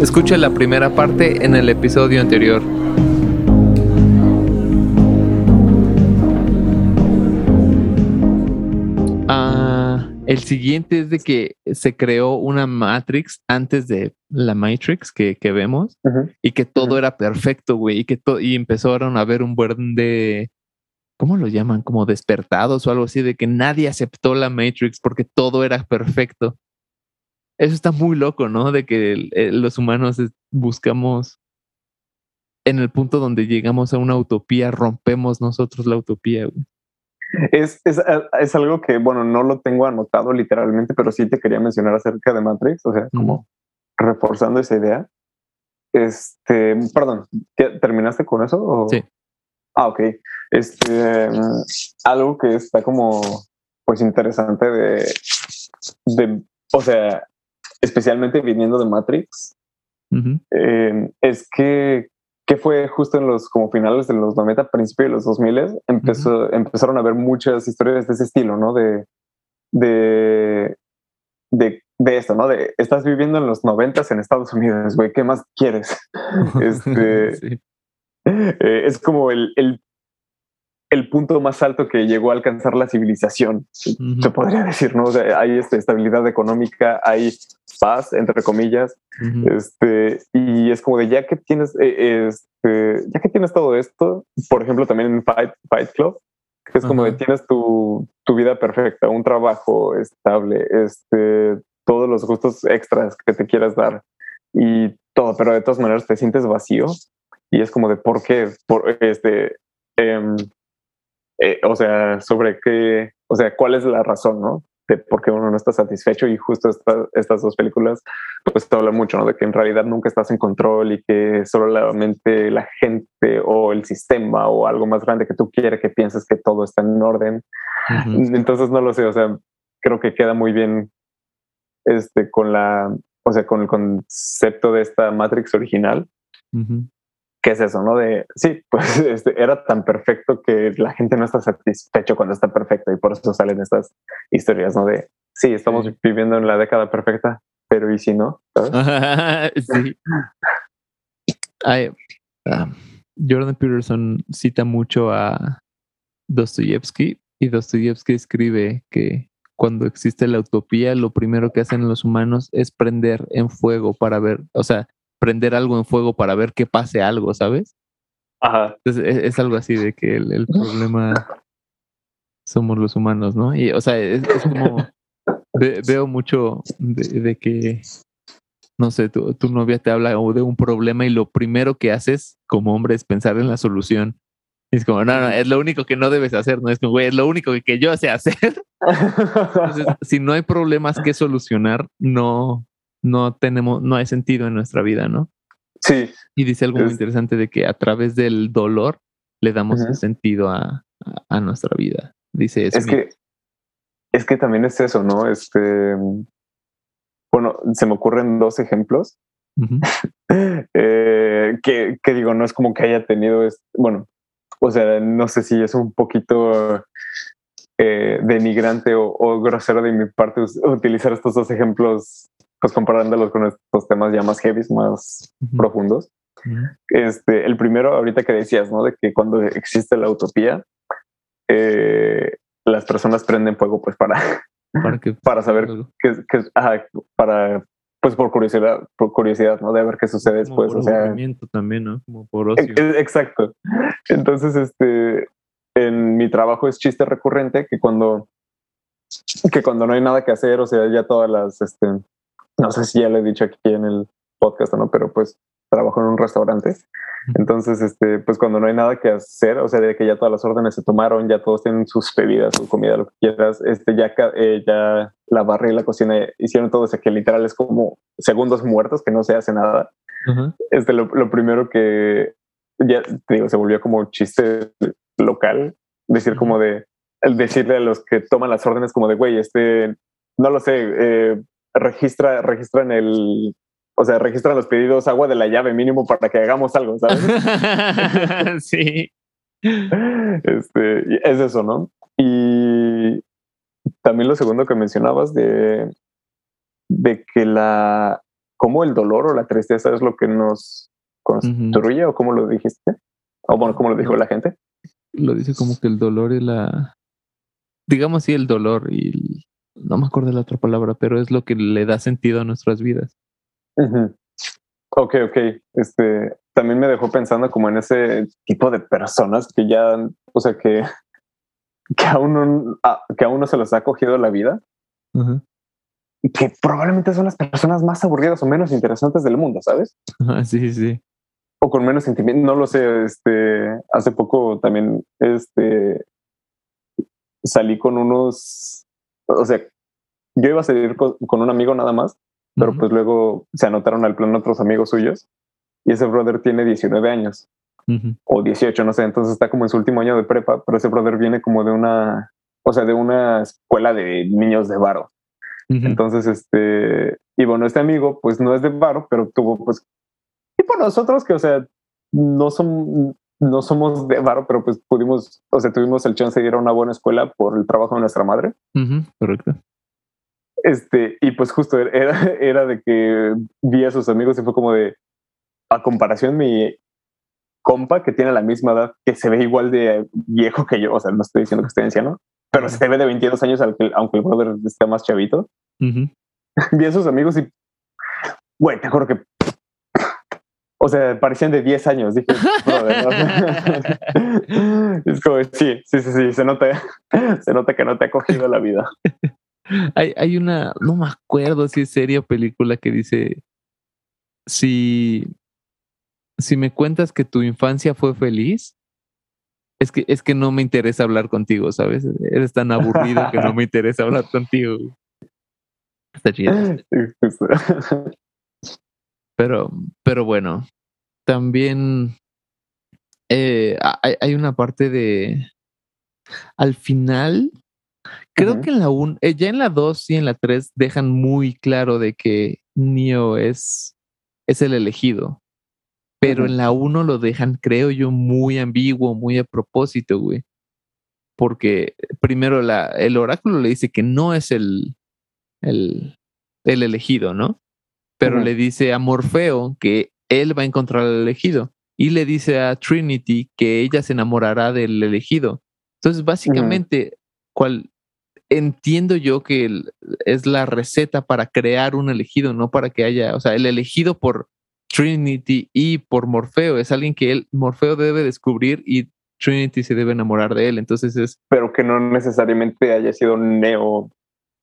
Escucha la primera parte en el episodio anterior. Ah, el siguiente es de que se creó una Matrix antes de la Matrix que, vemos y que todo era perfecto, güey, y que y empezaron a ver un buen de ¿cómo lo llaman? Como despertados o algo así, de que nadie aceptó la Matrix porque todo era perfecto eso está muy loco, ¿no? De que eh, los humanos buscamos en el punto donde llegamos a una utopía, rompemos nosotros la utopía. Es, es, es, algo que, bueno, no lo tengo anotado literalmente, pero sí te quería mencionar acerca de Matrix, o sea, como reforzando esa idea. Este, perdón, ¿terminaste con eso? Sí. Ah, ok. Este, algo que está como, pues interesante de, de, o sea, especialmente viniendo de Matrix, eh, es que, que fue justo en los como finales de los 90, principios de los 2000, empezó, empezaron a haber muchas historias de ese estilo, ¿no? De, de, de, de esto, ¿no? De estás viviendo en los 90 en Estados Unidos, güey, ¿qué más quieres? este, eh, es como el, el el punto más alto que llegó a alcanzar la civilización, se podría decir, ¿no? hay esta estabilidad económica, hay paz, entre comillas, este, y es como de ya que tienes, eh, este, ya que tienes todo esto, por ejemplo, también en Fight, Fight Club, que es como de tienes tu, tu, vida perfecta, un trabajo estable, este, todos los gustos extras que te quieras dar y todo, pero de todas maneras te sientes vacío y es como de por qué, por este, em, eh, o sea, sobre qué, o sea, cuál es la razón, ¿no? De por qué uno no está satisfecho y justo estas dos películas, pues te habla mucho, ¿no? De que en realidad nunca estás en control y que solamente la gente o el sistema o algo más grande que tú quieres que pienses que todo está en orden. Entonces no lo sé, o sea, creo que queda muy bien este con la, o sea, con el concepto de esta Matrix original. ¿Qué es eso? ¿No? De sí, pues este, era tan perfecto que la gente no está satisfecho cuando está perfecto y por eso salen estas historias, ¿no? De sí, estamos viviendo en la década perfecta, pero ¿y si no? sí. Ah, Jordan Peterson cita mucho a Dostoyevsky y Dostoyevsky escribe que cuando existe la utopía, lo primero que hacen los humanos es prender en fuego para ver, o sea, prender algo en fuego para ver que pase algo, ¿sabes? Ajá. Entonces es, algo así de que el, problema somos los humanos, ¿no? Y, o sea, es, como veo mucho de, que, no sé, tu, tu, novia te habla de un problema y lo primero que haces como hombre es pensar en la solución. Y es como, no, no, es lo único que no debes hacer, ¿no? Es como, güey, es lo único que, yo sé hacer. Entonces, si no hay problemas que solucionar, no, no tenemos, no hay sentido en nuestra vida, ¿no? Sí. Y dice algo muy interesante de que a través del dolor le damos sentido a, nuestra vida. Dice eso. Es que, es que también es eso, ¿no? Este, bueno, se me ocurren dos ejemplos. Eh, que, que, digo, no es como que haya tenido, bueno, o sea, no sé si es un poquito eh, denigrante o, grosero de mi parte utilizar estos dos ejemplos pues comparándolos con estos temas ya más heavy, más profundos. Este, el primero, ahorita que decías, ¿no? De que cuando existe la utopía, eh, las personas prenden fuego, pues para, para, para saber qué, qué para, pues por curiosidad, por curiosidad, ¿no? De ver qué sucede después. o sea, también, ¿no? Como por ocio. Exacto. Entonces, este, en mi trabajo es chiste recurrente que cuando, que cuando no hay nada que hacer, o sea, ya todas las, este, no sé si ya lo he dicho aquí en el podcast o no, pero pues trabajo en un restaurante. Entonces, este, pues cuando no hay nada que hacer, o sea, de que ya todas las órdenes se tomaron, ya todos tienen sus bebidas, su comida, lo que quieras, este, ya, eh, ya la barra y la cocina hicieron todo eso, que literal es como segundos muertos, que no se hace nada. Este, lo, lo, primero que ya te digo, se volvió como chiste local, decir como de, el decirle a los que toman las órdenes como de, güey, este, no lo sé, eh, registra, registran el, o sea, registran los pedidos agua de la llave mínimo para que hagamos algo, ¿sabes? sí. Este, es eso, ¿no? Y también lo segundo que mencionabas de, de que la, cómo el dolor o la tristeza es lo que nos construye, o cómo lo dijiste, o bueno, cómo lo dijo la gente. Lo dice como que el dolor y la, digamos sí, el dolor y no me acuerdo de la otra palabra, pero es lo que le da sentido a nuestras vidas. Ok, ok. Este también me dejó pensando como en ese tipo de personas que ya, o sea, que, que a uno, que a uno se los ha cogido la vida. Y que probablemente son las personas más aburridas o menos interesantes del mundo, ¿sabes? sí, sí. O con menos sentimiento, no lo sé. Este, hace poco también, este, salí con unos, o sea, yo iba a salir con, un amigo nada más, pero pues luego se anotaron al plan otros amigos suyos y ese brother tiene 19 años o 18, no sé, entonces está como en su último año de prepa, pero ese brother viene como de una, o sea, de una escuela de niños de varo. Entonces, este, y bueno, este amigo pues no es de varo, pero tuvo pues, tipo nosotros que, o sea, no son, no somos de varo, pero pues pudimos, o sea, tuvimos el chance de ir a una buena escuela por el trabajo de nuestra madre. correcto. Este, y pues justo era, era de que vi a sus amigos y fue como de, a comparación, mi compa que tiene la misma edad, que se ve igual de viejo que yo, o sea, no estoy diciendo que esté anciano, pero se ve de 22 años, aunque, aunque el brother esté más chavito. vi a sus amigos y, güey, te juro que o sea, parecían de 10 años. Dije, es como, sí, sí, sí, sí, se nota, se nota que no te ha cogido la vida. Hay, hay una, no me acuerdo si es serie o película que dice, si, si me cuentas que tu infancia fue feliz, es que, es que no me interesa hablar contigo, ¿sabes? Eres tan aburrido que no me interesa hablar contigo. Está chido. Pero, pero bueno, también eh, hay, una parte de. Al final, creo que en la 1, eh, ya en la 2 y en la 3 dejan muy claro de que Neo es, es el elegido. Pero en la 1 lo dejan, creo yo, muy ambiguo, muy a propósito, güey. Porque primero la, el oráculo le dice que no es el, el, el elegido, ¿no? pero le dice a Morfeo que él va a encontrar al elegido y le dice a Trinity que ella se enamorará del elegido. Entonces, básicamente, cual, entiendo yo que es la receta para crear un elegido, no para que haya, o sea, el elegido por Trinity y por Morfeo es alguien que él, Morfeo debe descubrir y Trinity se debe enamorar de él. Entonces es. Pero que no necesariamente haya sido Neo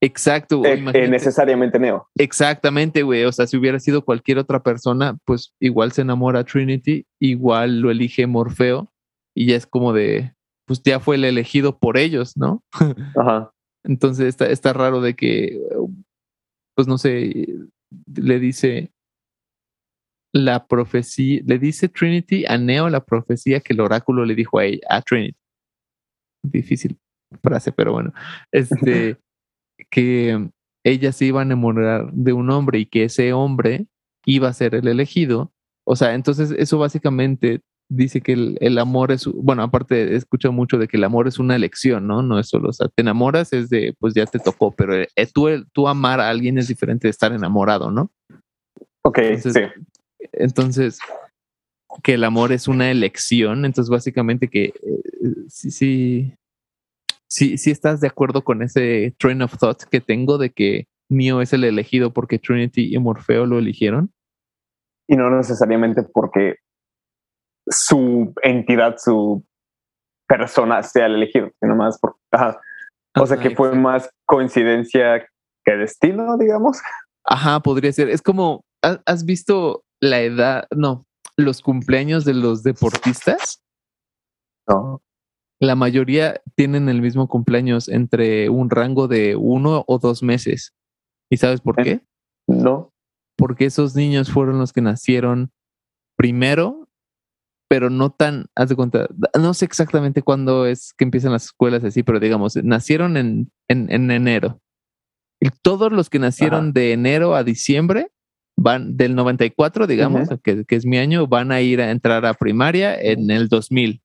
Exacto. Eh, eh, necesariamente Neo. Exactamente, güey. O sea, si hubiera sido cualquier otra persona, pues igual se enamora Trinity, igual lo elige Morfeo y ya es como de, pues ya fue el elegido por ellos, ¿no? Ajá. Entonces está, está raro de que, pues no sé, le dice la profecía, le dice Trinity a Neo la profecía que el oráculo le dijo a ella, a Trinity. Difícil frase, pero bueno. Este que ella se iba a enamorar de un hombre y que ese hombre iba a ser el elegido. O sea, entonces eso básicamente dice que el, amor es, bueno, aparte escucho mucho de que el amor es una elección, ¿no? No es solo, o sea, te enamoras es de, pues ya te tocó, pero eh, tú, tú amar a alguien es diferente de estar enamorado, ¿no? Ok, sí. Entonces, que el amor es una elección, entonces básicamente que eh, sí, sí, si si estás de acuerdo con ese train of thought que tengo de que Neo es el elegido porque Trinity y Morfeo lo eligieron. Y no necesariamente porque su entidad, su persona sea el elegido, sino más por... O sea que fue más coincidencia que destino, digamos. Ajá, podría ser. Es como, ¿has visto la edad, no, los cumpleaños de los deportistas? No la mayoría tienen el mismo cumpleaños entre un rango de uno o dos meses. ¿Y sabes por qué? No. Porque esos niños fueron los que nacieron primero, pero no tan, haz de cuenta, no sé exactamente cuándo es que empiezan las escuelas así, pero digamos, nacieron en, en, enero. Y todos los que nacieron de enero a diciembre van del 94, digamos, que, que, es mi año, van a ir a entrar a primaria en el 2000.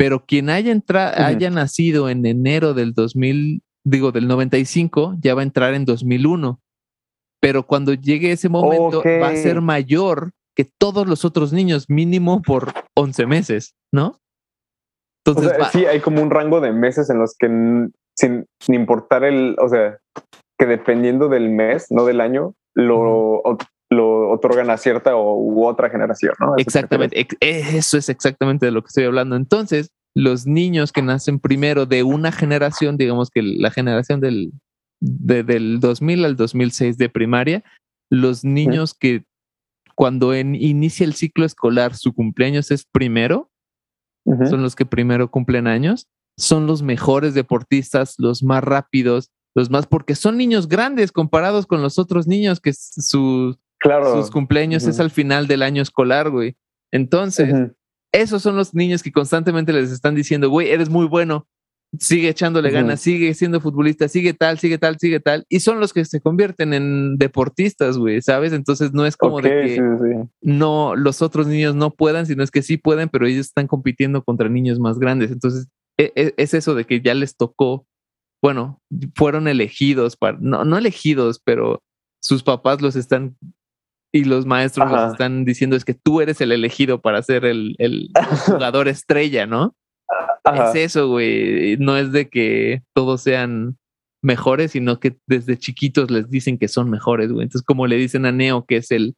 Pero quien haya, haya nacido en enero del 2000, digo, del 95, ya va a entrar en 2001. Pero cuando llegue ese momento, va a ser mayor que todos los otros niños, mínimo por 11 meses, ¿no? Entonces, sí, hay como un rango de meses en los que sin, importar el, o sea, que dependiendo del mes, no del año, lo, lo otorgan a cierta u otra generación, ¿no? exactamente, eso es exactamente de lo que estoy hablando. Entonces, los niños que nacen primero de una generación, digamos que la generación del, del 2000 al 2006 de primaria, los niños que cuando inicia el ciclo escolar su cumpleaños es primero, son los que primero cumplen años, son los mejores deportistas, los más rápidos, los más, porque son niños grandes comparados con los otros niños que sus cumpleaños es al final del año escolar, güey. Entonces, esos son los niños que constantemente les están diciendo, güey, eres muy bueno, sigue echándole ganas, sigue siendo futbolista, sigue tal, sigue tal, sigue tal, y son los que se convierten en deportistas, güey, ¿sabes? Entonces no es como de que no los otros niños no puedan, sino es que sí pueden, pero ellos están compitiendo contra niños más grandes. Entonces e, e, es eso de que ya les tocó, bueno, fueron elegidos para, no, no elegidos, pero sus papás los están y los maestros los están diciendo es que tú eres el elegido para ser el, el jugador estrella, ¿no? Es eso, güey. No es de que todos sean mejores, sino que desde chiquitos les dicen que son mejores, güey. Entonces, como le dicen a Neo que es el,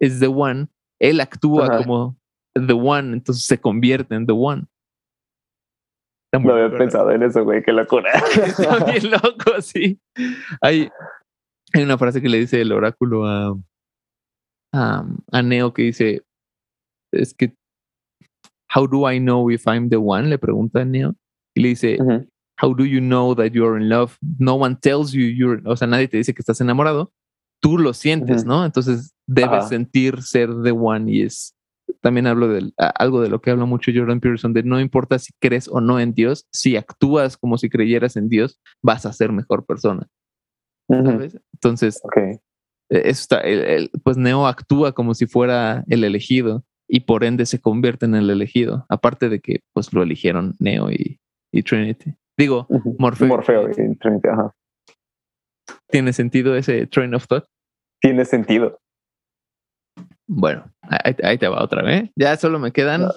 es the one, él actúa como the one, entonces se convierte en the one. no había pensado en eso, güey, qué locura. Está bien loco, sí. Hay, hay una frase que le dice el oráculo a, a, a Neo que dice, es que How do I know if I'm the one? Le pregunta Neo. Y le dice, How do you know that you're in love? No one tells you you're, o sea, nadie te dice que estás enamorado. Tú lo sientes, ¿no? Entonces debes sentir ser the one y es, también hablo de algo de lo que habla mucho Jordan Peterson, de no importa si crees o no en Dios, si actúas como si creyeras en Dios, vas a ser mejor persona. ¿Sabes? Entonces, okay. E, eso está, pues Neo actúa como si fuera el elegido y por ende se convierte en el elegido. Aparte de que pues lo eligieron Neo y, Trinity. Digo, Morfeo. Morfeo y Trinity, ajá. ¿Tiene sentido ese train of thought? Tiene sentido. Bueno, ahí, te va otra vez. Ya solo me quedan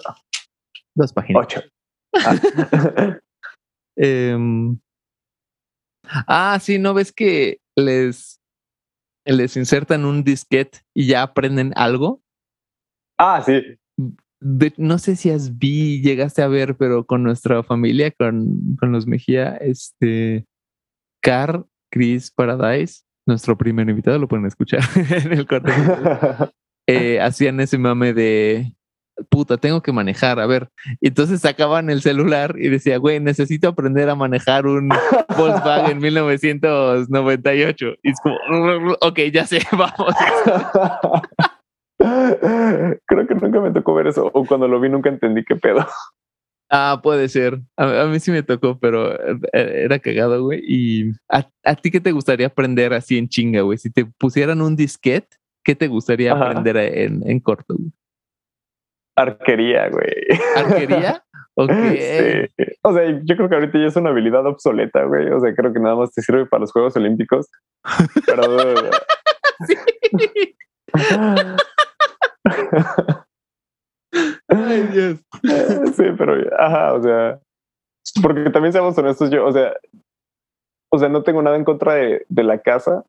dos páginas. Ocho. Ah. Em, ah, sí, ¿no ves que les, les insertan un disquete y ya aprenden algo? Ah, sí. no sé si has vi, llegaste a ver, pero con nuestra familia, con, con los Mejía, este, Car, Chris Paradise, nuestro primer invitado, lo pueden escuchar en el corte. Eh, hacían ese mame de puta, tengo que manejar, a ver. Entonces sacaban el celular y decía, güey, necesito aprender a manejar un Volkswagen 1998. Y es como, ok, ya sé, vamos. Creo que nunca me tocó ver eso, o cuando lo vi nunca entendí qué pedo. Ah, puede ser. A, mí sí me tocó, pero eh, era cagado, güey. ¿Y a, ti qué te gustaría aprender así en chinga, güey? Si te pusieran un disquete, ¿qué te gustaría aprender en, en corto, güey? Arquería, güey. ¿Arquería? Ok. Sí. O sea, yo creo que ahorita ya es una habilidad obsoleta, güey. O sea, creo que nada más te sirve para los Juegos Olímpicos. Pero. sí. Ay, Dios. Sí, pero, ajá, o sea, porque también seamos honestos, yo, o sea, o sea, no tengo nada en contra de, de la casa,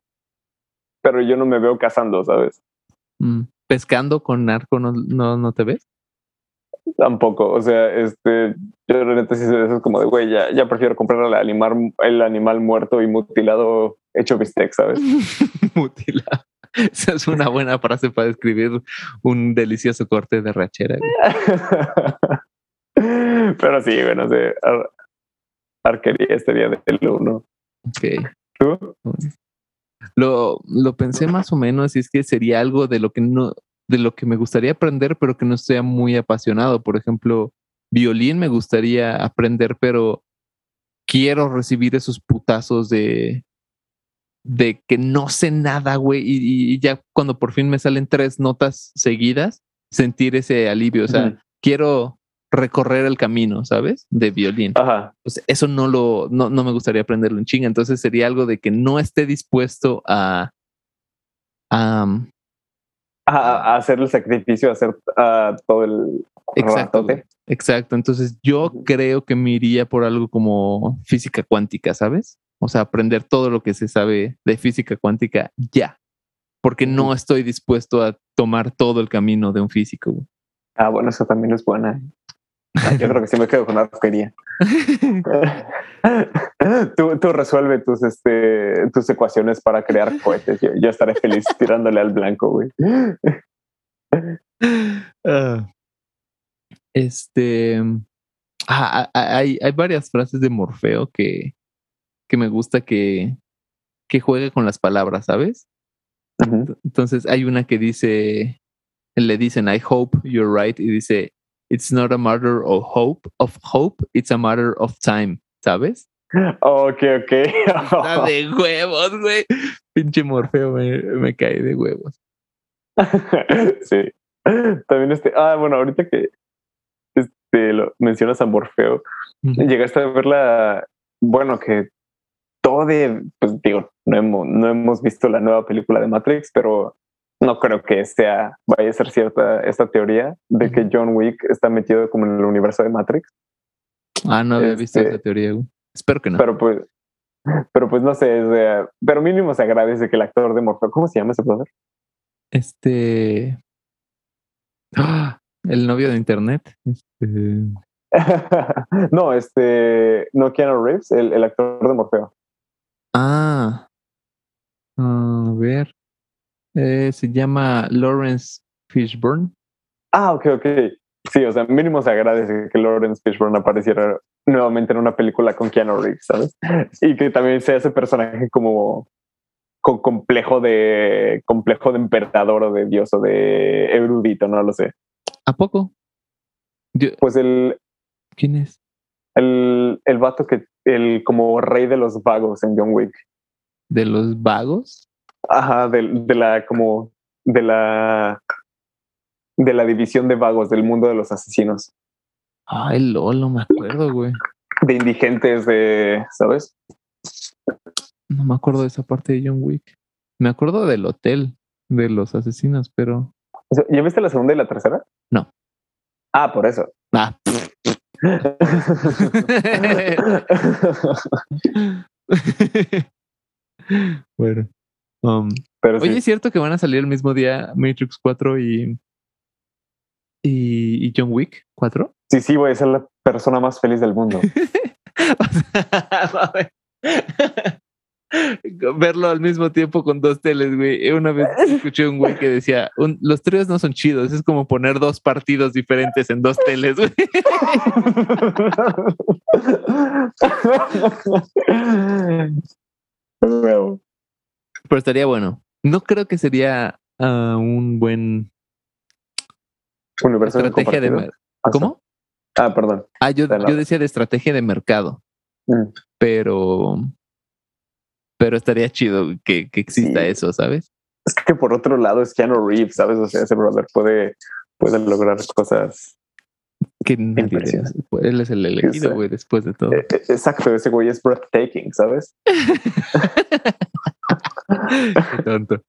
pero yo no me veo cazando, ¿sabes? Mm, ¿Pescando con narco no, no, no te ves? Tampoco, o sea, este, yo realmente sí eso es como de, güey, ya, ya prefiero comprar el animal, el animal muerto y mutilado hecho bistec, ¿sabes? mutilado. Esa es una buena frase para describir un delicioso corte de rachera. Pero sí, bueno, sé, arquería este día del uno. Ok. ¿Tú? Lo, lo pensé más o menos y es que sería algo de lo que no, de lo que me gustaría aprender, pero que no sea muy apasionado. Por ejemplo, violín me gustaría aprender, pero quiero recibir esos putazos de, de que no sé nada, güey, y, ya cuando por fin me salen tres notas seguidas, sentir ese alivio. O sea, quiero recorrer el camino, ¿sabes? De violín. Ajá. Pues eso no lo, no, no me gustaría aprenderlo en chinga. Entonces sería algo de que no esté dispuesto a, a, a, hacer el sacrificio, a hacer todo el exacto, exacto. Entonces yo creo que me iría por algo como física cuántica, ¿sabes? O sea, aprender todo lo que se sabe de física cuántica ya, porque no estoy dispuesto a tomar todo el camino de un físico. Ah, bueno, eso también es buena. Yo creo que sí me quedo con la roquería. tú, tú resuelve tus, este, tus ecuaciones para crear cohetes. Yo, estaré feliz tirándole al blanco, güey. Ah. este. Ah, ah, hay, hay varias frases de Morfeo que, que me gusta que, que juegue con las palabras, ¿sabes? Entonces hay una que dice, le dicen, I hope you're right, y dice, it's not a matter of hope, of hope, it's a matter of time, ¿sabes? Ok, ok. Está de huevos, güey. Pinche Morfeo me, me cae de huevos. sí. También este, ah, bueno, ahorita que este, lo mencionas a Morfeo, llegaste a ver la, bueno, que todo de, pues digo, no hemos, no hemos visto la nueva película de Matrix, pero no creo que sea, vaya a ser cierta esta teoría de que John Wick está metido como en el universo de Matrix. Ah, no había visto esa este, teoría, Espero que no. Pero pues, pero pues no sé, pero mínimo se agradece que el actor de Morfeo, ¿cómo se llama ese brother? Este. ¡Ah! El novio de internet. Este... no, este. No Keanu Reeves, el, el actor de Morfeo. Ah. A ver. Eh, se llama Lawrence Fishburne. Ah, ok, ok. Sí, o sea, mínimo se agradece que Lawrence Fishburne apareciera nuevamente en una película con Keanu Reeves, ¿sabes? Y que también sea ese personaje como con complejo de complejo de emperador o de dios o de erudito, no lo sé. ¿A poco? Pues el ¿Quién es? El, el vato que el como rey de los vagos en John Wick. ¿De los vagos? Ajá, de, de la como de la de la división de vagos del mundo de los asesinos. Ay, LOL, no me acuerdo, güey. De indigentes, de, ¿sabes? No me acuerdo de esa parte de John Wick. Me acuerdo del hotel de los asesinos, pero. ¿Ya viste la segunda y la tercera? No. Ah, por eso. Ah. bueno. Um, Pero oye, ¿es cierto que van a salir el mismo día Matrix 4 y, y, John Wick 4? Sí, sí, voy a ser la persona más feliz del mundo. Verlo al mismo tiempo con dos teles, güey. Una vez escuché un güey que decía, los tres no son chidos, es como poner dos partidos diferentes en dos teles, güey. Pero estaría bueno. No creo que sería uh, un buen universo estrategia de, de ¿Cómo? Ah, perdón. Ah, yo, yo decía de estrategia de mercado. Mm. Pero pero estaría chido que, que exista eso, ¿sabes? Es que por otro lado es Keanu Reeves, ¿sabes? O sea, ese brother puede, puede lograr cosas que él es el elegido, güey, después de todo. E, e, exacto, ese güey es breathtaking, ¿sabes? Qué tonto.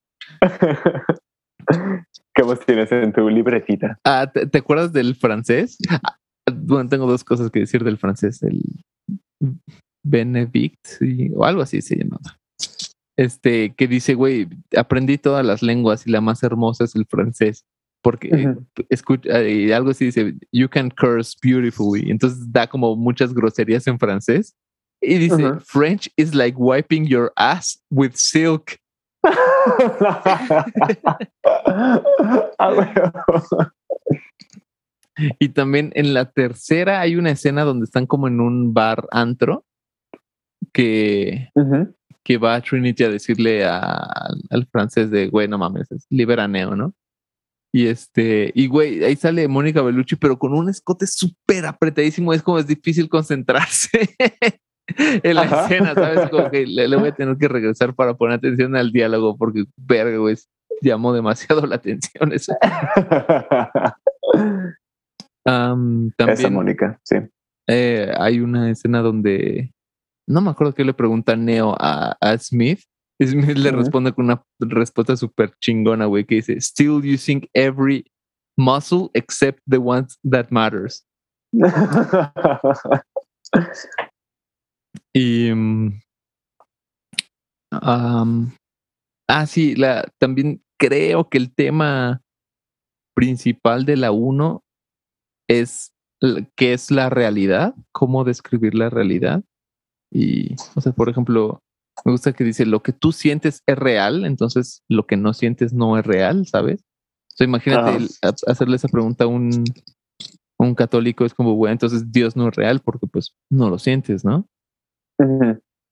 ¿Qué más tienes en tu libretita? Ah, ¿te, acuerdas del francés? Ah, bueno, tengo dos cosas que decir del francés. El Benedict o algo así se llamaba. Este, que dice, güey, aprendí todas las lenguas y la más hermosa es el francés porque escucha, y algo así dice, you can curse beautifully. Entonces da como muchas groserías en francés. Y dice, French is like wiping your ass with silk. y también en la tercera hay una escena donde están como en un bar antro que, que va a Trinity a decirle al francés de, güey, no mames, es liberaneo, ¿no? Y este, y güey, ahí sale Mónica Bellucci, pero con un escote súper apretadísimo. Es como es difícil concentrarse en la escena, ¿sabes? Como que le, voy a tener que regresar para poner atención al diálogo, porque verga, güey, llamó demasiado la atención eso. también, Esa Mónica, sí. Eh, hay una escena donde no me acuerdo qué le pregunta Neo a, a Smith. Smith le responde con una respuesta súper chingona, güey, que dice, Still using every muscle except the ones that matters. y um, ah, sí, la, también creo que el tema principal de la 1 es qué es la realidad, cómo describir la realidad. Y, o sea, por ejemplo, me gusta que dice, lo que tú sientes es real, entonces lo que no sientes no es real, ¿sabes? O sea, imagínate hacerle esa pregunta a un, un católico, es como, bueno, entonces Dios no es real porque pues no lo sientes, ¿no?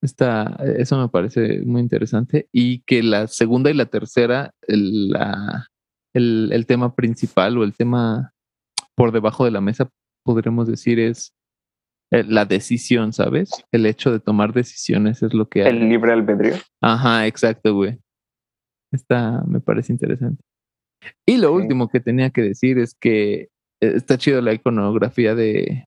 eso me parece muy interesante. Y que la segunda y la tercera, el, el, el tema principal o el tema por debajo de la mesa, podremos decir, es la decisión, ¿sabes? El hecho de tomar decisiones es lo que... El libre albedrío. Ajá, exacto, güey. Está, me parece interesante. Y lo último que tenía que decir es que eh, está chido la iconografía de,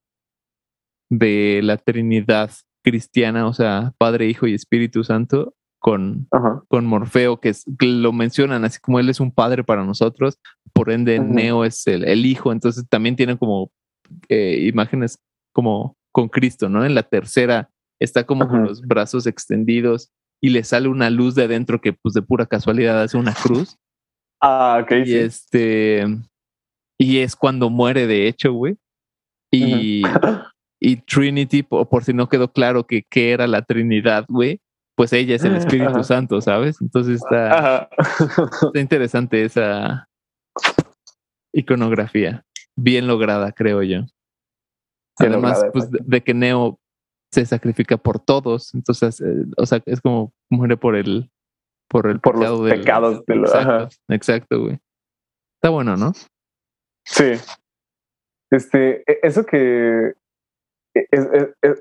de la Trinidad cristiana, o sea, Padre, Hijo y Espíritu Santo, con, con Morfeo, que, es, lo mencionan así como él es un padre para nosotros, por ende Neo es el, el, hijo, entonces también tiene como eh, imágenes como con Cristo, ¿no? En la tercera está como con los brazos extendidos y le sale una luz de adentro que pues de pura casualidad hace una cruz. Ah, ok. Y este, y es cuando muere de hecho, güey. Y, y Trinity, por, si no quedó claro que, qué era la Trinidad, güey, pues ella es el Espíritu Santo, ¿sabes? Entonces está, está, interesante esa iconografía. Bien lograda, creo yo. Además, pues de, que Neo se sacrifica por todos, entonces, eh, o sea, es como muere por el por el por los pecados de los exacto, exacto, güey. Está bueno, ¿no? Sí. Este, e, eso que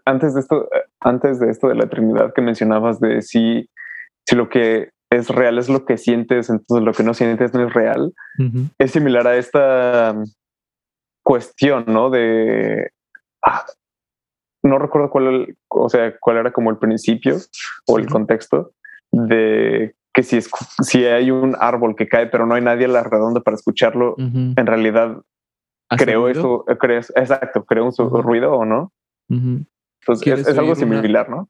antes de esto, antes de esto de la Trinidad que mencionabas de si, si lo que es real es lo que sientes, entonces lo que no sientes no es real, es similar a esta cuestión, ¿no? De ah, no recuerdo cuál, o sea, cuál era como el principio o el contexto de que si, es, si hay un árbol que cae pero no hay nadie a la redonda para escucharlo, en realidad creo eso, exacto, creo un ruido o no. Entonces es, algo similar, ¿no?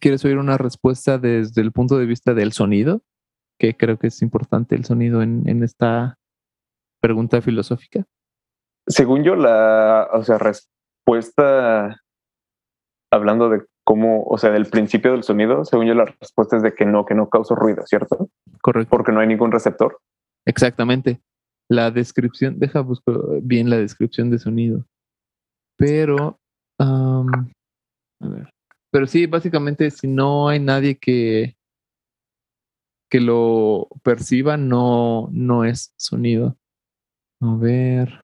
¿Quieres oír una respuesta desde el punto de vista del sonido? Que creo que es importante el sonido en, en esta pregunta filosófica. Según yo, la o sea, respuesta hablando de cómo, o sea, del principio del sonido, según yo, la respuesta es de que no, que no causa ruido, ¿cierto? Correcto. Porque no hay ningún receptor. Exactamente. La descripción, deja buscar bien la descripción de sonido. Pero a ver. Pero sí, básicamente, si no hay nadie que, que lo perciba, no, no es sonido. A ver.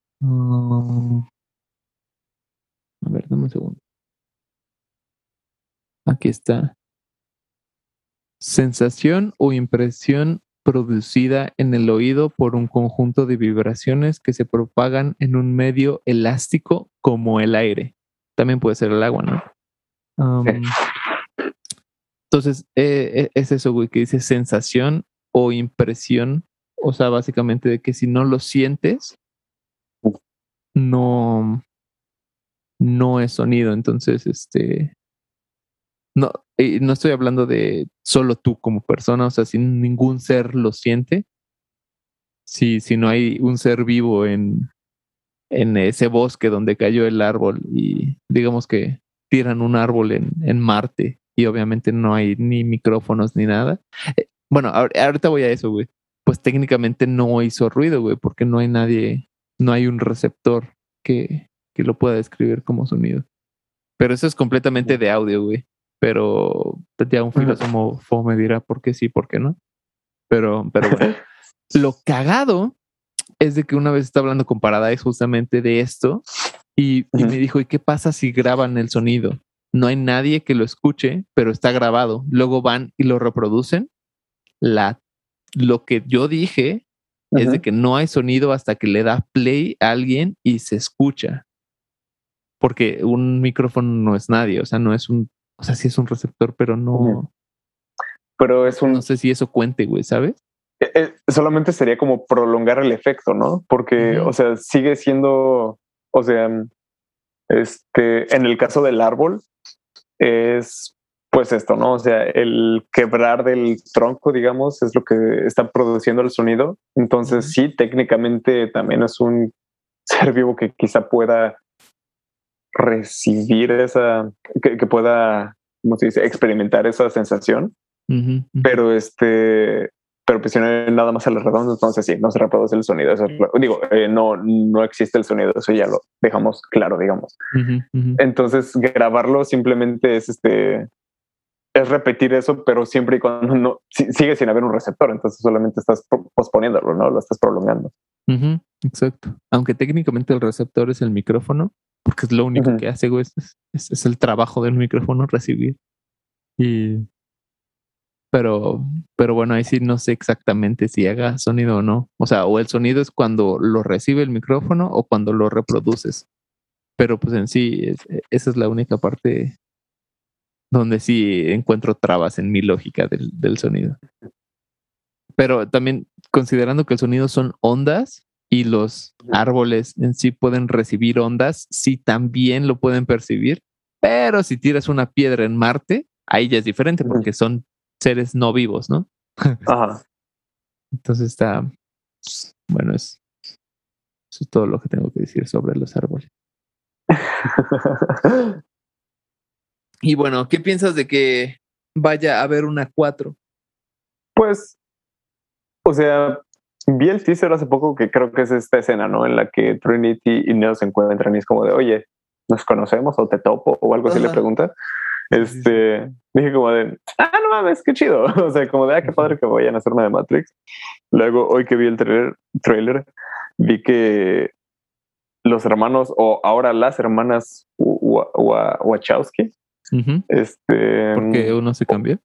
A ver, dame un segundo. Aquí está. Sensación o impresión producida en el oído por un conjunto de vibraciones que se propagan en un medio elástico como el aire también puede ser el agua, ¿no? entonces, eh, eh, es eso, güey, que dice sensación o impresión, o sea, básicamente de que si no lo sientes, no, no es sonido. Entonces, este, no, no estoy hablando de solo tú como persona, o sea, si ningún ser lo siente, si, si no hay un ser vivo en, en ese bosque donde cayó el árbol y digamos que tiran un árbol en, en Marte y obviamente no hay ni micrófonos ni nada. Eh, bueno, ahorita voy a eso, güey. Pues técnicamente no hizo ruido, güey, porque no hay nadie, no hay un receptor que, que lo pueda describir como sonido. Pero eso es completamente de audio, güey. Pero ya un filósofo me dirá por qué sí, por qué no. Pero, pero bueno. lo cagado es de que una vez estaba hablando con Paradise justamente de esto y, me dijo, ¿y qué pasa si graban el sonido? No hay nadie que lo escuche, pero está grabado. Luego van y lo reproducen. La, lo que yo dije es de que no hay sonido hasta que le da play a alguien y se escucha. Porque un micrófono no es nadie, o sea, no es un, o sea, sí es un receptor, pero no. Pero es un. No sé si eso cuente, güey, ¿sabes? Eh, eh, solamente sería como prolongar el efecto, ¿no? Porque, o sea, sigue siendo, o sea, este, en el caso del árbol, es pues esto, ¿no? O sea, el quebrar del tronco, digamos, es lo que está produciendo el sonido. Entonces, sí, técnicamente también es un ser vivo que quizá pueda recibir esa, que, pueda, ¿cómo se dice?, experimentar esa sensación. Pero este, pero pues si no hay nada más a la redonda, entonces sí, no se reproduce el sonido. Eso, digo, eh, no, no existe el sonido, eso ya lo dejamos claro, digamos. Entonces, grabarlo simplemente es este es repetir eso, pero siempre y cuando no sigue sin haber un receptor, entonces solamente estás posponiéndolo, ¿no? Lo estás prolongando. exacto. Aunque técnicamente el receptor es el micrófono, porque es lo único que hace, güey, es, es, el trabajo del micrófono recibir. Y pero, pero bueno, ahí sí no sé exactamente si haga sonido o no. O sea, o el sonido es cuando lo recibe el micrófono o cuando lo reproduces. Pero pues en sí, esa es la única parte donde sí encuentro trabas en mi lógica del, del sonido. Pero también considerando que el sonido son ondas y los árboles en sí pueden recibir ondas, sí también lo pueden percibir. Pero si tiras una piedra en Marte, ahí ya es diferente porque son seres no vivos, ¿no? Ajá. Entonces está, bueno, es, eso es todo lo que tengo que decir sobre los árboles. y bueno, ¿qué piensas de que vaya a haber una 4? Pues, o sea, vi el teaser hace poco que creo que es esta escena, ¿no? En la que Trinity y Neo se encuentran y es como de, oye, ¿nos conocemos o te topo o algo así le pregunta? Este, dije como de, ah, no mames, qué chido. O sea, como de, ah, qué padre que vayan a hacer una de Matrix. Luego, hoy que vi el trailer, trailer vi que los hermanos, o ahora las hermanas Wachowski, este. ¿Por qué uno se cambió?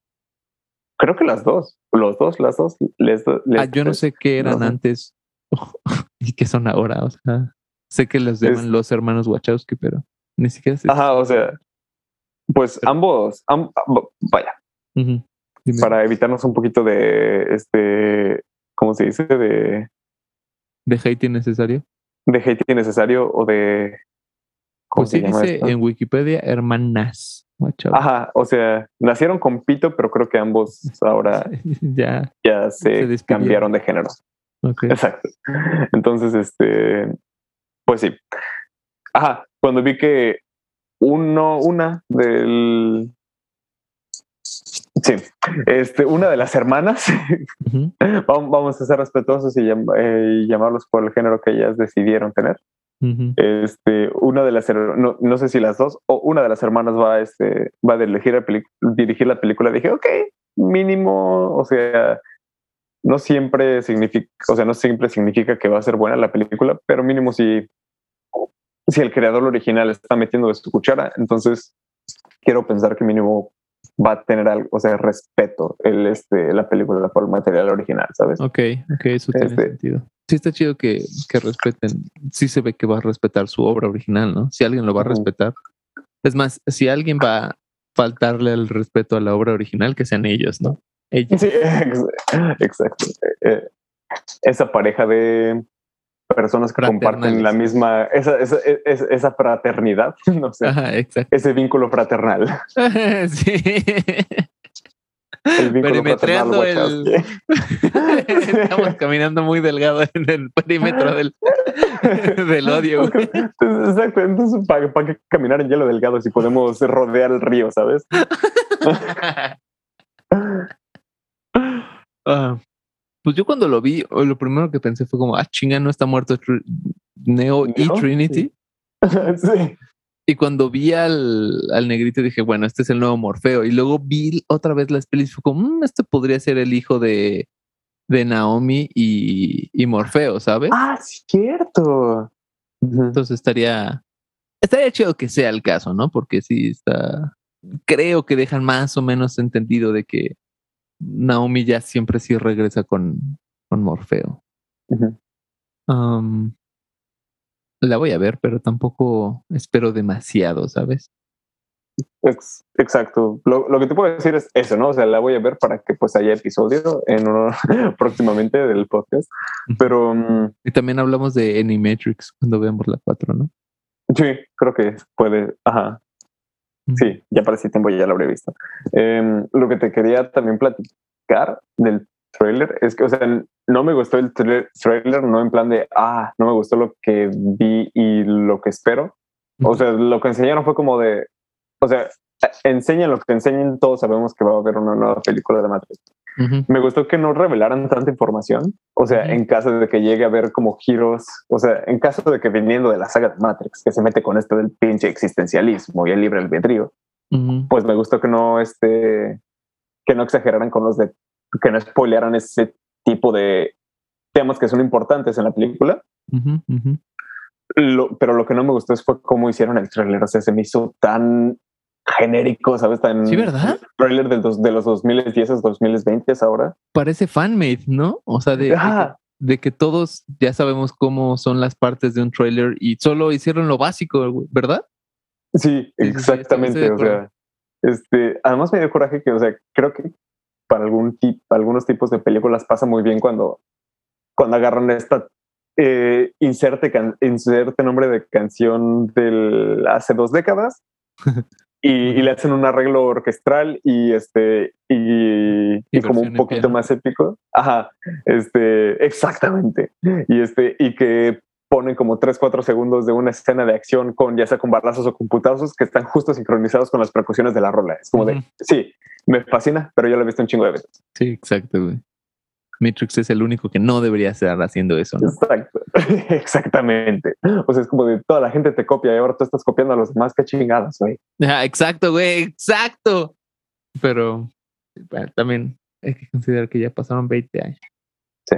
Creo que las dos, los dos, las dos. Les, ah, yo no sé qué eran antes y qué son ahora. O sea, sé que les llaman los hermanos Wachowski, pero ni siquiera sé. Ajá, o sea, pues ambos, vaya, para evitarnos un poquito de este, ¿cómo se dice? De, de hate innecesario. De hate innecesario o de... ¿cómo pues dice en Wikipedia hermanas. Ajá, o sea, nacieron con pito, pero creo que ambos ahora ya, ya se, cambiaron de género. Exacto. Entonces, este, pues sí. Ajá, cuando vi que uno, una del. Sí, este, una de las hermanas, vamos a ser respetuosos y, eh, llamarlos por el género que ellas decidieron tener. Este, una de las, no, no, sé si las dos, o una de las hermanas va, este, va a dirigir la, dirigir la película. Dije, ok, mínimo, o sea, no siempre significa, o sea, no siempre significa que va a ser buena la película, pero mínimo si si el creador original está metiendo de su cuchara, entonces quiero pensar que mínimo va a tener algo, o sea, respeto el, este, la película por el material original, ¿sabes? Ok, ok, eso tiene este sentido. Sí está chido que, que, respeten, sí se ve que va a respetar su obra original, ¿no? Si alguien lo va a respetar. Es más, si alguien va a faltarle el respeto a la obra original, que sean ellos, ¿no? Ellos. Sí, exacto. Eh, esa pareja de personas que comparten la misma, esa, esa, esa, fraternidad, no sé, ese vínculo fraternal. sí. El Perimetreando el... Estamos caminando muy delgado en el perímetro del, del odio. Exacto, entonces ¿para, ¿para, qué caminar en hielo delgado si podemos rodear el río, sabes? Ah. Pues yo cuando lo vi, lo primero que pensé fue como, ah, chinga, no está muerto Neo, y Trinity. sí. Y cuando vi al, al, negrito dije, bueno, este es el nuevo Morfeo. Y luego vi otra vez las pelis y fue como, mmm, este podría ser el hijo de, de Naomi y, y Morfeo, ¿sabes? Ah, cierto. Entonces estaría, estaría chido que sea el caso, ¿no? Porque sí está, creo que dejan más o menos entendido de que Naomi ya siempre sí regresa con, con Morfeo. La voy a ver, pero tampoco espero demasiado, ¿sabes? exacto. Lo, que te puedo decir es eso, ¿no? O sea, la voy a ver para que pues haya episodio en uno próximamente del podcast. Pero... Mm, y también hablamos de Animatrix cuando veamos la 4, ¿no? Sí, creo que puede. Ajá. Sí, ya para ese tiempo ya lo habré visto. Em, lo que te quería también platicar del trailer es que, o sea, no me gustó el trailer, no en plan de, ah, no me gustó lo que vi y lo que espero. O sea, lo que enseñaron fue como de, o sea, enseñan lo que enseñen, todos sabemos que va a haber una nueva película de Matrix. Me gustó que no revelaran tanta información, o sea, en caso de que llegue a ver como giros, o sea, en caso de que viniendo de la saga de Matrix, que se mete con esto del pinche existencialismo y el libre albedrío, pues me gustó que no, este, que no exageraran con los de, que no spoilearan ese tipo de temas que son importantes en la película. pero lo que no me gustó es fue cómo hicieron el trailer, o sea, se me hizo tan genérico, ¿sabes? Tan sí, ¿verdad? Trailer de los, de los 2010 a 2020 ahora. Parece fanmade, ¿no? O sea, de, de, que, todos ya sabemos cómo son las partes de un trailer y solo hicieron lo básico, ¿verdad? Sí, exactamente. o sea, este, además me dio coraje que, o sea, creo que para algún tip, algunos tipos de películas pasa muy bien cuando, cuando agarran esta eh, inserte, inserte nombre de canción del hace dos décadas y, le hacen un arreglo orquestral y este y, como un poquito más épico. Ajá, este, exactamente. Y este, y que ponen como 3, 4 segundos de una escena de acción con ya sea con balazos o con putazos que están justo sincronizados con las percusiones de la rola. Es como de, sí, me fascina, pero yo lo he visto un chingo de veces. Sí, exacto, güey. Matrix es el único que no debería estar haciendo eso. ¿no? Exacto, exactamente. O sea, es como de toda la gente te copia y ahora tú estás copiando a los demás, qué chingadas, güey. exacto, güey, exacto. Pero también hay que considerar que ya pasaron 20 años. Sí.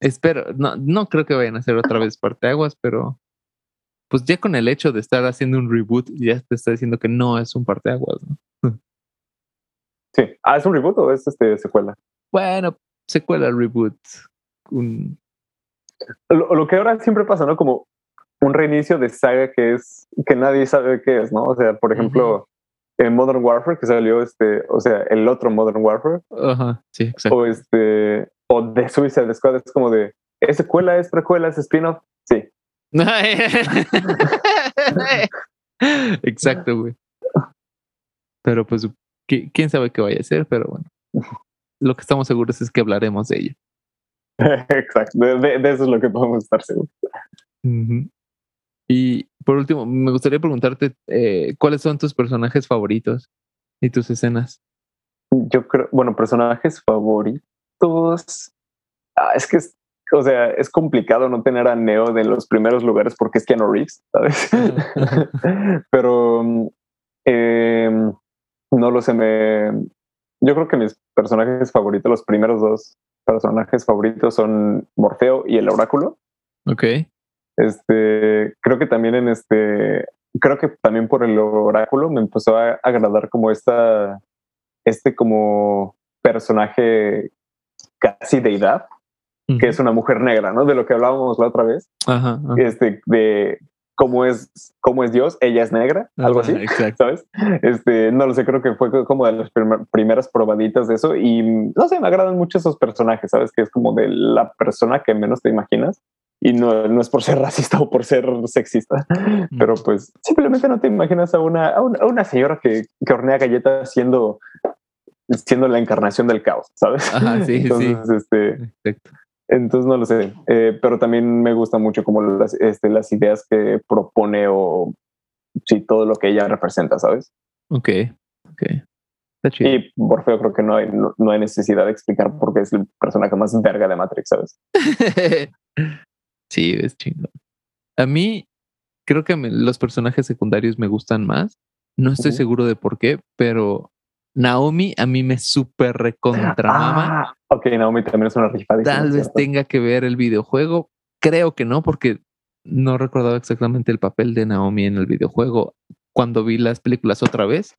Espero, no, no creo que vayan a hacer otra vez parteaguas, pero pues ya con el hecho de estar haciendo un reboot, ya te está diciendo que no es un parteaguas, ¿no? Sí. Ah, ¿es un reboot o es este secuela? Bueno, secuela, reboot. Lo, que ahora siempre pasa, ¿no? Como un reinicio de saga que es que nadie sabe qué es, ¿no? O sea, por ejemplo, en Modern Warfare que salió este, o sea, el otro Modern Warfare. Ajá, sí, exacto. O este, o de Suicide Squad es como de, ¿es secuela, es precuela, es spin-off? Sí. exacto, güey. Pero pues, quién sabe qué vaya a ser, pero bueno lo que estamos seguros es que hablaremos de ella. Exacto, de, eso es lo que podemos estar seguros. Y por último, me gustaría preguntarte eh, cuáles son tus personajes favoritos y tus escenas. Yo creo, bueno, personajes favoritos. Ah, es que es, o sea, es complicado no tener a Neo de los primeros lugares porque es Keanu Reeves, ¿sabes? Pero em, no lo sé, me, yo creo que mis personajes favoritos, los primeros dos personajes favoritos son Morfeo y el Oráculo. Ok. Este, creo que también en este, creo que también por el Oráculo me empezó a agradar como esta, este como personaje casi deidad, que es una mujer negra, ¿no? De lo que hablábamos la otra vez. Ajá, Este, de cómo es, cómo es Dios, ella es negra, algo así, ¿sabes? Este, no lo sé, creo que fue como de las primeras probaditas de eso y no sé, me agradan mucho esos personajes, ¿sabes? Que es como de la persona que menos te imaginas y no, no es por ser racista o por ser sexista, pero pues simplemente no te imaginas a una, a una, señora que, que, hornea galletas siendo siendo la encarnación del caos, ¿sabes? Ajá, sí, Entonces, sí. Este, entonces no lo sé, eh, pero también me gusta mucho como las, este, las ideas que propone o sí, todo lo que ella representa, ¿sabes? Ok, ok. Y Morfeo creo que no hay, no, hay necesidad de explicar por qué es el personaje más verga de Matrix, ¿sabes? sí, es chingón. A mí creo que los personajes secundarios me gustan más. No estoy seguro de por qué, pero Naomi a mí me súper recontramama. Ah, ok, Naomi también es una rifa. Tal vez tenga que ver el videojuego. Creo que no, porque no recordaba exactamente el papel de Naomi en el videojuego cuando vi las películas otra vez.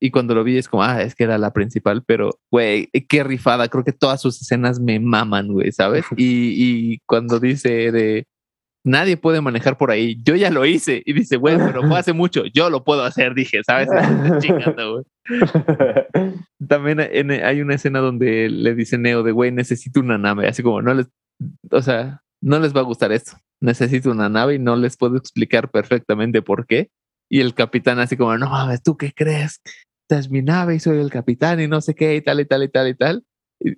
y cuando lo vi es como, ah, es que era la principal, pero, güey, qué rifada, creo que todas sus escenas me maman, güey, ¿sabes? Y, y cuando dice de, nadie puede manejar por ahí, yo ya lo hice, y dice, güey, pero fue hace mucho, yo lo puedo hacer, dije, ¿sabes? Chingando, güey. También hay una escena donde le dice Neo de, güey, necesito una nave, así como, no les, o sea, no les va a gustar esto, necesito una nave y no les puedo explicar perfectamente por qué. Y el capitán así como, no mames, ¿tú qué crees? Esta es mi nave y soy el capitán y no sé qué y tal y tal y tal y tal.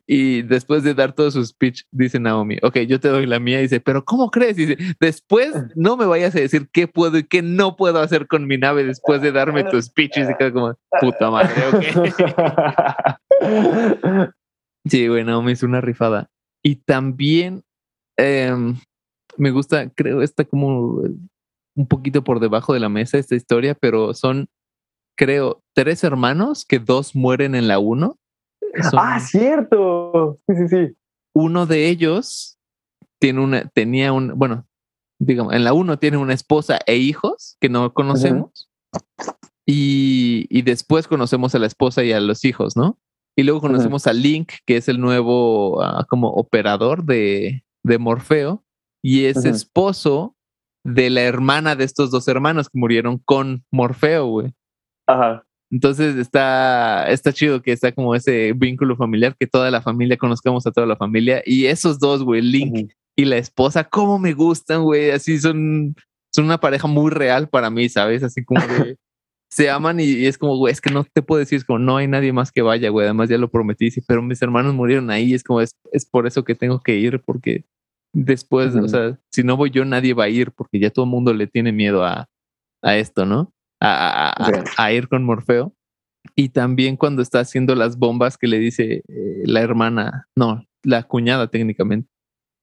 Y, después de dar todo su speech, dice Naomi, ok, yo te doy la mía. Y dice, pero ¿cómo crees? Y dice, después no me vayas a decir qué puedo y qué no puedo hacer con mi nave después de darme tu speech. Y se queda como, puta madre, ok. sí, güey, Naomi es una rifada. Y también em, me gusta, creo, está como un poquito por debajo de la mesa esta historia, pero son, creo, tres hermanos que dos mueren en la uno. Ah, cierto. Sí, sí, sí. Uno de ellos tiene una, tenía un, bueno, digamos, en la uno tiene una esposa e hijos que no conocemos. y, y, después conocemos a la esposa y a los hijos, ¿no? Y luego conocemos a Link, que es el nuevo ah, como operador de, de Morfeo, y es esposo de la hermana de estos dos hermanos que murieron con Morfeo, güey. Ajá. Entonces está, está chido que está como ese vínculo familiar, que toda la familia conozcamos a toda la familia. Y esos dos, güey, Link y la esposa, cómo me gustan, güey. Así son, son una pareja muy real para mí, ¿sabes? Así como que se aman y, es como, güey, es que no te puedo decir, es como, no hay nadie más que vaya, güey. Además ya lo prometí, pero mis hermanos murieron ahí. Es como, es, es por eso que tengo que ir, porque después, o sea, si no voy yo, nadie va a ir porque ya todo el mundo le tiene miedo a, a esto, ¿no? A, a, ir con Morfeo. Y también cuando está haciendo las bombas que le dice eh, la hermana, no, la cuñada técnicamente,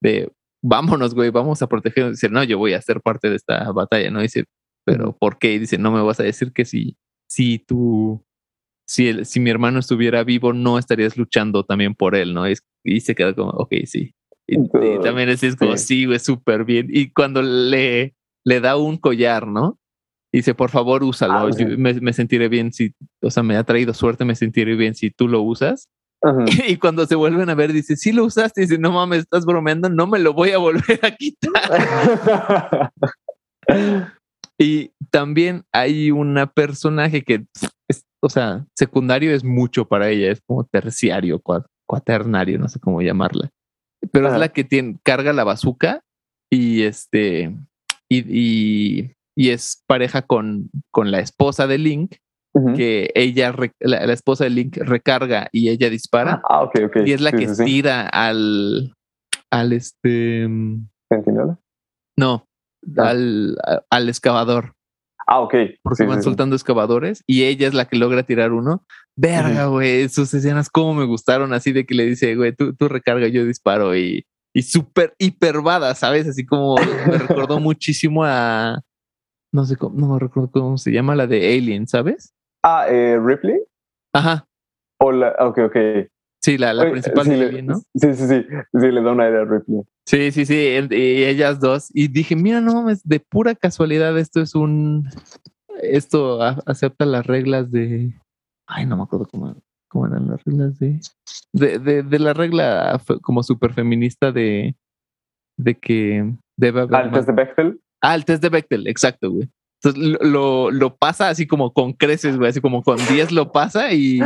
de vámonos, güey, vamos a proteger. Dice, no, yo voy a ser parte de esta batalla, ¿no? Dice, pero ¿por qué? Y dice, no me vas a decir que si, si tú, si, el, si mi hermano estuviera vivo, no estarías luchando también por él, ¿no? Y, y se queda como, ok, sí. Y, también es, como, sí, güey, súper bien. Y cuando le, le da un collar, ¿no? Dice, por favor, úsalo. Ah, me, sentiré bien si, o sea, me ha traído suerte, me sentiré bien si tú lo usas. Y cuando se vuelven a ver, dice, sí lo usaste. Y dice, no mames, estás bromeando, no me lo voy a volver a quitar. y también hay una personaje que, es, o sea, secundario es mucho para ella, es como terciario, cuaternario, no sé cómo llamarla pero es la que tiene, carga la bazuca y este y, y, es pareja con, con la esposa de Link, que ella, la, esposa de Link recarga y ella dispara. Ah, ok, ok. Y es la que tira al, al este... No, ah. al, al excavador. Ah, ok. Porque van soltando excavadores y ella es la que logra tirar uno. Verga, güey, sus escenas cómo me gustaron, así de que le dice, güey, tú, tú recarga, yo disparo y, y súper hipervada, ¿sabes? Así como me recordó muchísimo a, no sé cómo, no me recuerdo cómo se llama, la de Alien, ¿sabes? Ah, eh, Ripley. Ajá. O la, ok, ok. Sí, la, la principal sí, de Alien, ¿no? Sí, sí, sí, sí, le da una idea a Ripley. Sí, sí, sí, y ellas dos. Y dije, mira, no mames, de pura casualidad esto es un, esto acepta las reglas de, ay, no me acuerdo cómo, cómo eran las reglas de, de, de, la regla como súper feminista de, de que debe haber... ¿Al test de Bechtel? Ah, el test de Bechtel, exacto, güey. Entonces lo, lo, pasa así como con creces, güey, así como con 10 lo pasa y,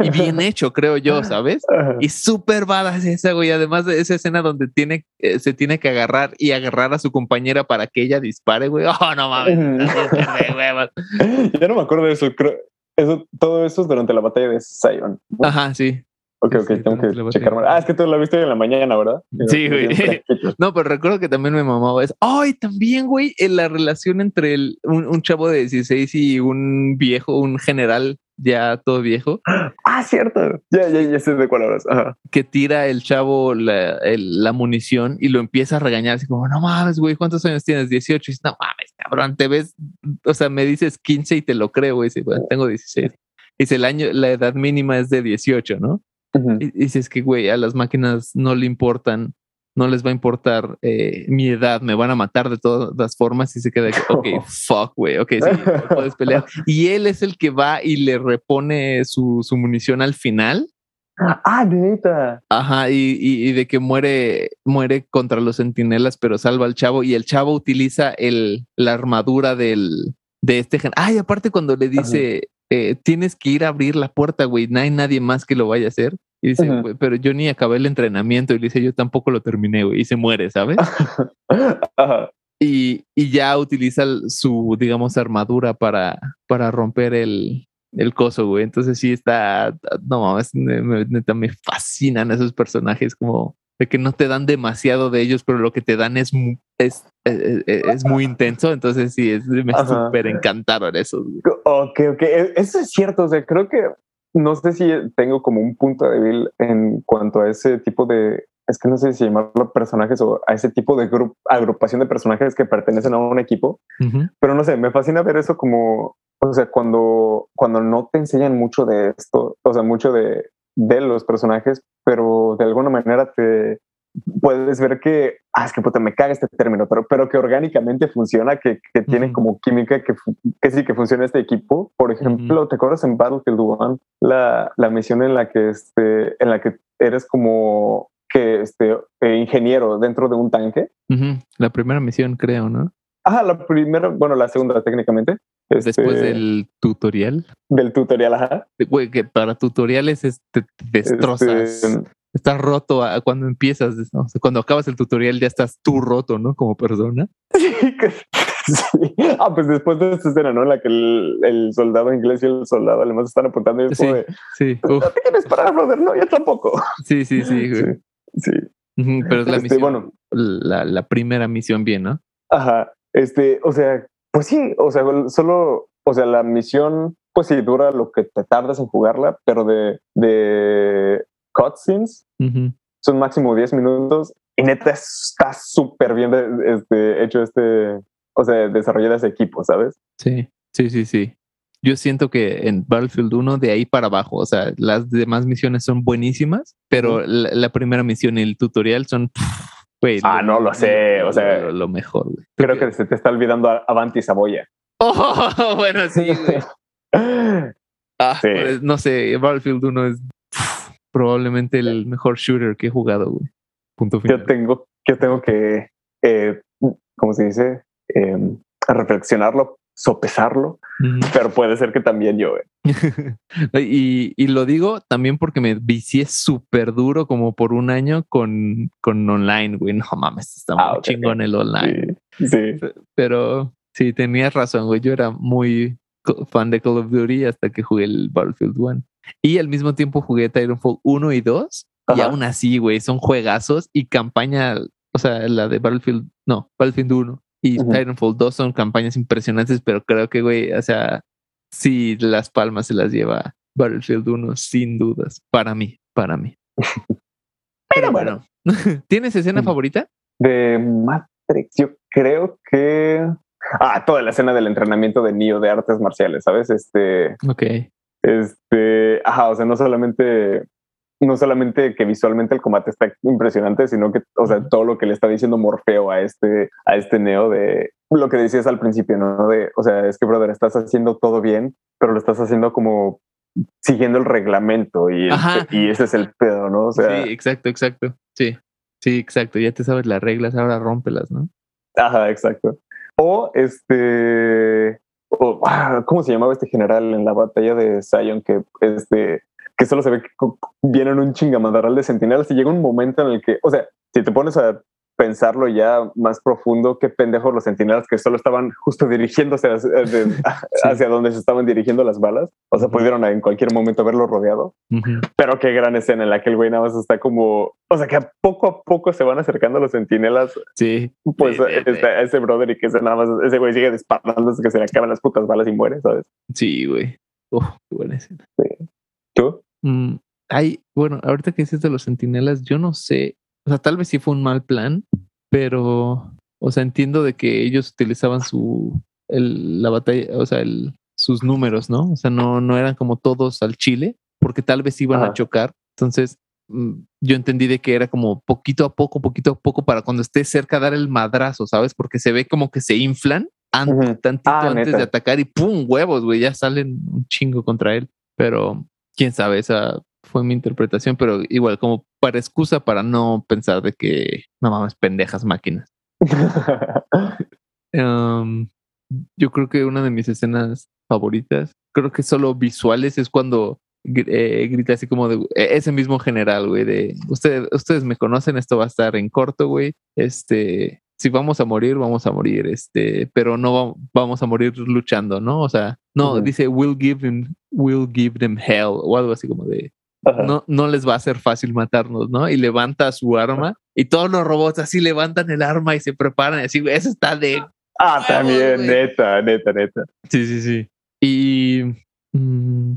y, bien hecho, creo yo, ¿sabes? Y súper badass esa, güey. Además de esa escena donde tiene, eh, se tiene que agarrar y agarrar a su compañera para que ella dispare, güey. Oh, no mames. ya no me acuerdo de eso. Creo, eso, todo eso es durante la batalla de Sion. Ajá, sí. Ok, ok, tengo que checar. Ah, es que tú lo viste en la mañana, ¿verdad? Sí, güey. No, pero recuerdo que también me mamaba eso. Ay, también, güey, en la relación entre el, un, chavo de 16 y un viejo, un general ya todo viejo. Ah, cierto. Ya, ya, ya sé de cuál hablas. Que tira el chavo la, la, munición y lo empieza a regañar, así como, no mames, güey, ¿cuántos años tienes? 18. Y dice, no mames, cabrón, te ves, o sea, me dices 15 y te lo creo, güey. Dice, bueno, tengo 16. Dice, el año, la edad mínima es de 18, ¿no? Y dices que, güey, a las máquinas no le importan no les va a importar eh, mi edad, me van a matar de todas las formas y se queda, ok, fuck, güey, ok, sí, puedes pelear. Y él es el que va y le repone su, su munición al final. Ah, neta. Ajá, y, y, de que muere, muere contra los sentinelas, pero salva al chavo y el chavo utiliza el, la armadura del, de este gen. Ay, aparte cuando le dice, eh, tienes que ir a abrir la puerta, güey, no hay nadie más que lo vaya a hacer. Y dice, pero yo ni acabé el entrenamiento. Y le dice, yo tampoco lo terminé, güey. Y se muere, ¿sabes? Y, y, ya utiliza su, digamos, armadura para, para romper el, el coso, güey. Entonces sí está, no mames, neta me fascinan esos personajes como de que no te dan demasiado de ellos, pero lo que te dan es, es, es, es muy intenso. Entonces sí, es, me súper encantaron esos. Ok, ok, e, eso es cierto. O sea, creo que no sé si tengo como un punto débil en cuanto a ese tipo de, es que no sé si llamarlo personajes o a ese tipo de grupo, agrupación de personajes que pertenecen a un equipo, pero no sé, me fascina ver eso como, o sea, cuando, cuando no te enseñan mucho de esto, o sea, mucho de, de los personajes, pero de alguna manera te, puedes ver que, ah, es que puta, me caga este término, pero, pero que orgánicamente funciona, que, que tiene como química, que, que sí que funciona este equipo. Por ejemplo, ¿te acuerdas en Battlefield 1 la, la misión en la que este, en la que eres como que este eh, ingeniero dentro de un tanque? La primera misión, creo, ¿no? Ah, la primera, bueno, la segunda técnicamente. Después este, del tutorial. Del tutorial, ajá. Güey, que para tutoriales es, te, destrozas. Este, estás roto cuando empiezas, cuando acabas el tutorial ya estás tú roto, ¿no? Como persona. Sí, Ah, pues después de esta escena, ¿no? En la que el, soldado inglés y el soldado alemán están apuntando y es sí, de, sí. No te quieres parar, brother, no, yo tampoco. Sí, sí, sí, güey. Sí. Pero es la este, misión, bueno, la, la primera misión bien, ¿no? Ajá. Este, o sea, pues sí, o sea, solo, o sea, la misión, pues sí, dura lo que te tardas en jugarla, pero de, de cutscenes. Son máximo 10 minutos y neta está súper bien este, hecho este, o sea, desarrollar ese equipo, ¿sabes? Sí, sí, sí, sí. Yo siento que en Battlefield 1 de ahí para abajo, o sea, las demás misiones son buenísimas, pero la, primera misión y el tutorial son... ah, no lo sé, o sea, lo, mejor. Creo que se te está olvidando Avanti Saboya. Oh, bueno, sí. ah, pues, no sé, Battlefield 1 es probablemente el mejor shooter que he jugado, güey. Punto final. Yo tengo, yo tengo que, eh, ¿cómo se dice? Eh, reflexionarlo, sopesarlo, pero puede ser que también yo. y, y, lo digo también porque me vicié súper duro como por un año con, con online, güey. No mames, está muy ah, chingón el online. sí. Pero sí, tenías razón, güey. Yo era muy fan de Call of Duty hasta que jugué el Battlefield 1. Y al mismo tiempo jugué Titanfall 1 y 2. Y aún así, güey, son juegazos y campaña, o sea, la de Battlefield, no, Battlefield 1 y Titanfall 2 son campañas impresionantes, pero creo que, güey, o sea, sí, las palmas se las lleva Battlefield 1, sin dudas, para mí, para mí. pero bueno, ¿tienes escena favorita? De Matrix, yo creo que Ah, toda la escena del entrenamiento de Neo de artes marciales, ¿sabes? Este. Ok. Este. Ajá, o sea, no solamente. No solamente que visualmente el combate está impresionante, sino que, o sea, todo lo que le está diciendo Morfeo a este, a este Neo de lo que decías al principio, ¿no? De, o sea, es que, brother, estás haciendo todo bien, pero lo estás haciendo como siguiendo el reglamento y, y ese es el pedo, ¿no? O sea, sí, exacto, exacto. Sí, sí, exacto. Ya te sabes las reglas, ahora rómpelas, ¿no? Ajá, exacto. O este, ah, ¿cómo se llamaba este general en la batalla de Zion? Que este, que solo se ve que vienen un chingamadaral de sentinelas y llega un momento en el que, o sea, si te pones a pensarlo ya más profundo, qué pendejos los centinelas que solo estaban justo dirigiéndose hacia, donde se estaban dirigiendo las balas. O sea, pudieron en cualquier momento verlo rodeado. Pero qué gran escena en la que el güey nada más está como, o sea, que poco a poco se van acercando los centinelas. Sí. Pues a ese brother y que ese nada más, ese güey sigue disparándose que se le acaban las putas balas y muere, ¿sabes? Sí, güey. Uf, qué buena escena. ¿Tú? Mm, hay, bueno, ahorita que dices de los centinelas, yo no sé o sea, tal vez sí fue un mal plan, pero, o sea, entiendo de que ellos utilizaban su, el, la batalla, o sea, el, sus números, ¿no? O sea, no, no eran como todos al Chile, porque tal vez iban a chocar. Entonces, mm, yo entendí de que era como poquito a poco, poquito a poco para cuando esté cerca dar el madrazo, ¿sabes? Porque se ve como que se inflan antes, tantito ah, antes de atacar y ¡pum! huevos, güey, ya salen un chingo contra él. Pero quién sabe, esa fue mi interpretación, pero igual como para excusa para no pensar de que no mames, pendejas máquinas. um, yo creo que una de mis escenas favoritas, creo que solo visuales, es cuando eh, grita así como de e-, ese mismo general, güey, de ustedes, ustedes me conocen, esto va a estar en corto, güey. Este, si vamos a morir, vamos a morir, este, pero no vamos a morir luchando, ¿no? O sea, no, dice we'll give them, we'll give them hell o algo así como de no, no les va a ser fácil matarnos, ¿no? Y levanta su arma y todos los robots así levantan el arma y se preparan y así, eso está de Ah, también, neta, neta, neta. Sí, sí, sí. Y mm,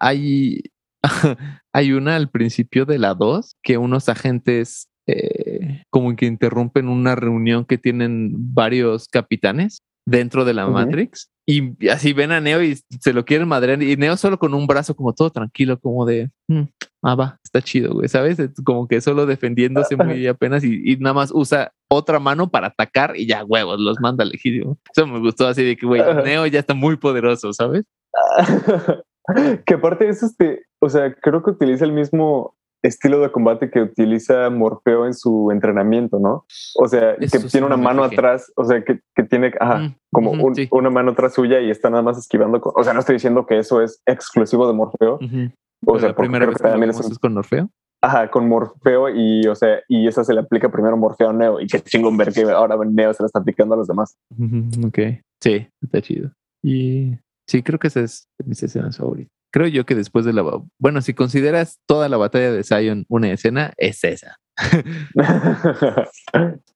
hay, hay una al principio de la 2 que unos agentes eh, como que interrumpen una reunión que tienen varios capitanes dentro de la Matrix y así ven a Neo y se lo quieren madrear y Neo solo con un brazo como todo tranquilo, como de, mm, ah, va, está chido, güey, ¿sabes? Como que solo defendiéndose muy apenas y, nada más usa otra mano para atacar y ya, huevos, los manda legítimo. Eso me gustó así de que, güey, Neo ya está muy poderoso, ¿sabes? que aparte eso, este, o sea, creo que utiliza el mismo estilo de combate que utiliza Morfeo en su entrenamiento, ¿no? O sea, que tiene una mano atrás, o sea, que, tiene como una mano atrás suya y está nada más esquivando. o sea, no estoy diciendo que eso es exclusivo de Morfeo. O sea, la primera vez que también es con Morfeo. Ajá, con Morfeo y, o sea, y esa se le aplica primero Morfeo a Neo y qué chingón ver que ahora Neo se la está aplicando a los demás. Ok, sí, está chido. Y sí, creo que esa es mi escena favorita creo yo que después de la... Bueno, si consideras toda la batalla de Zion una escena, es esa.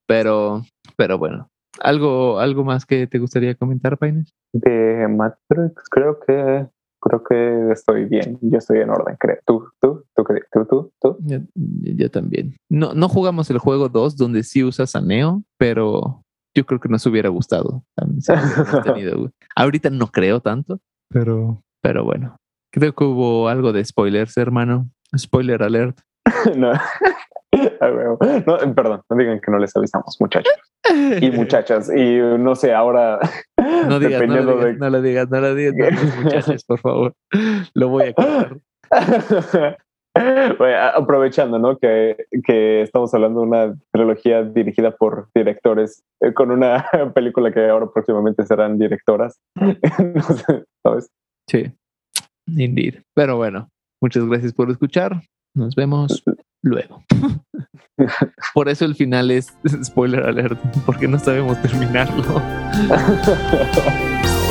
pero, pero bueno, ¿algo, ¿algo más que te gustaría comentar, Paines? De Matrix, creo que creo que estoy bien. Yo estoy en orden, creo. ¿Tú, tú, tú, tú, tú, tú? Yo, también. No, no jugamos el juego 2 donde sí usas a Neo, pero yo creo que nos hubiera gustado. Ahorita no creo tanto, pero, pero bueno. Creo que hubo algo de spoilers, hermano. Spoiler alert. no. no, perdón, no digan que no les avisamos, muchachos y muchachas. Y no sé, ahora. No digas, no, lo digas, no lo digas, no lo digas, muchachos, por favor. Lo voy a contar. aprovechando, ¿no? Que, que, estamos hablando de una trilogía dirigida por directores, eh, con una película que ahora próximamente serán directoras. no sé, ¿sabes? Sí. Indeed. Pero bueno, muchas gracias por escuchar. Nos vemos luego. por eso el final es spoiler alert, porque no sabemos terminarlo.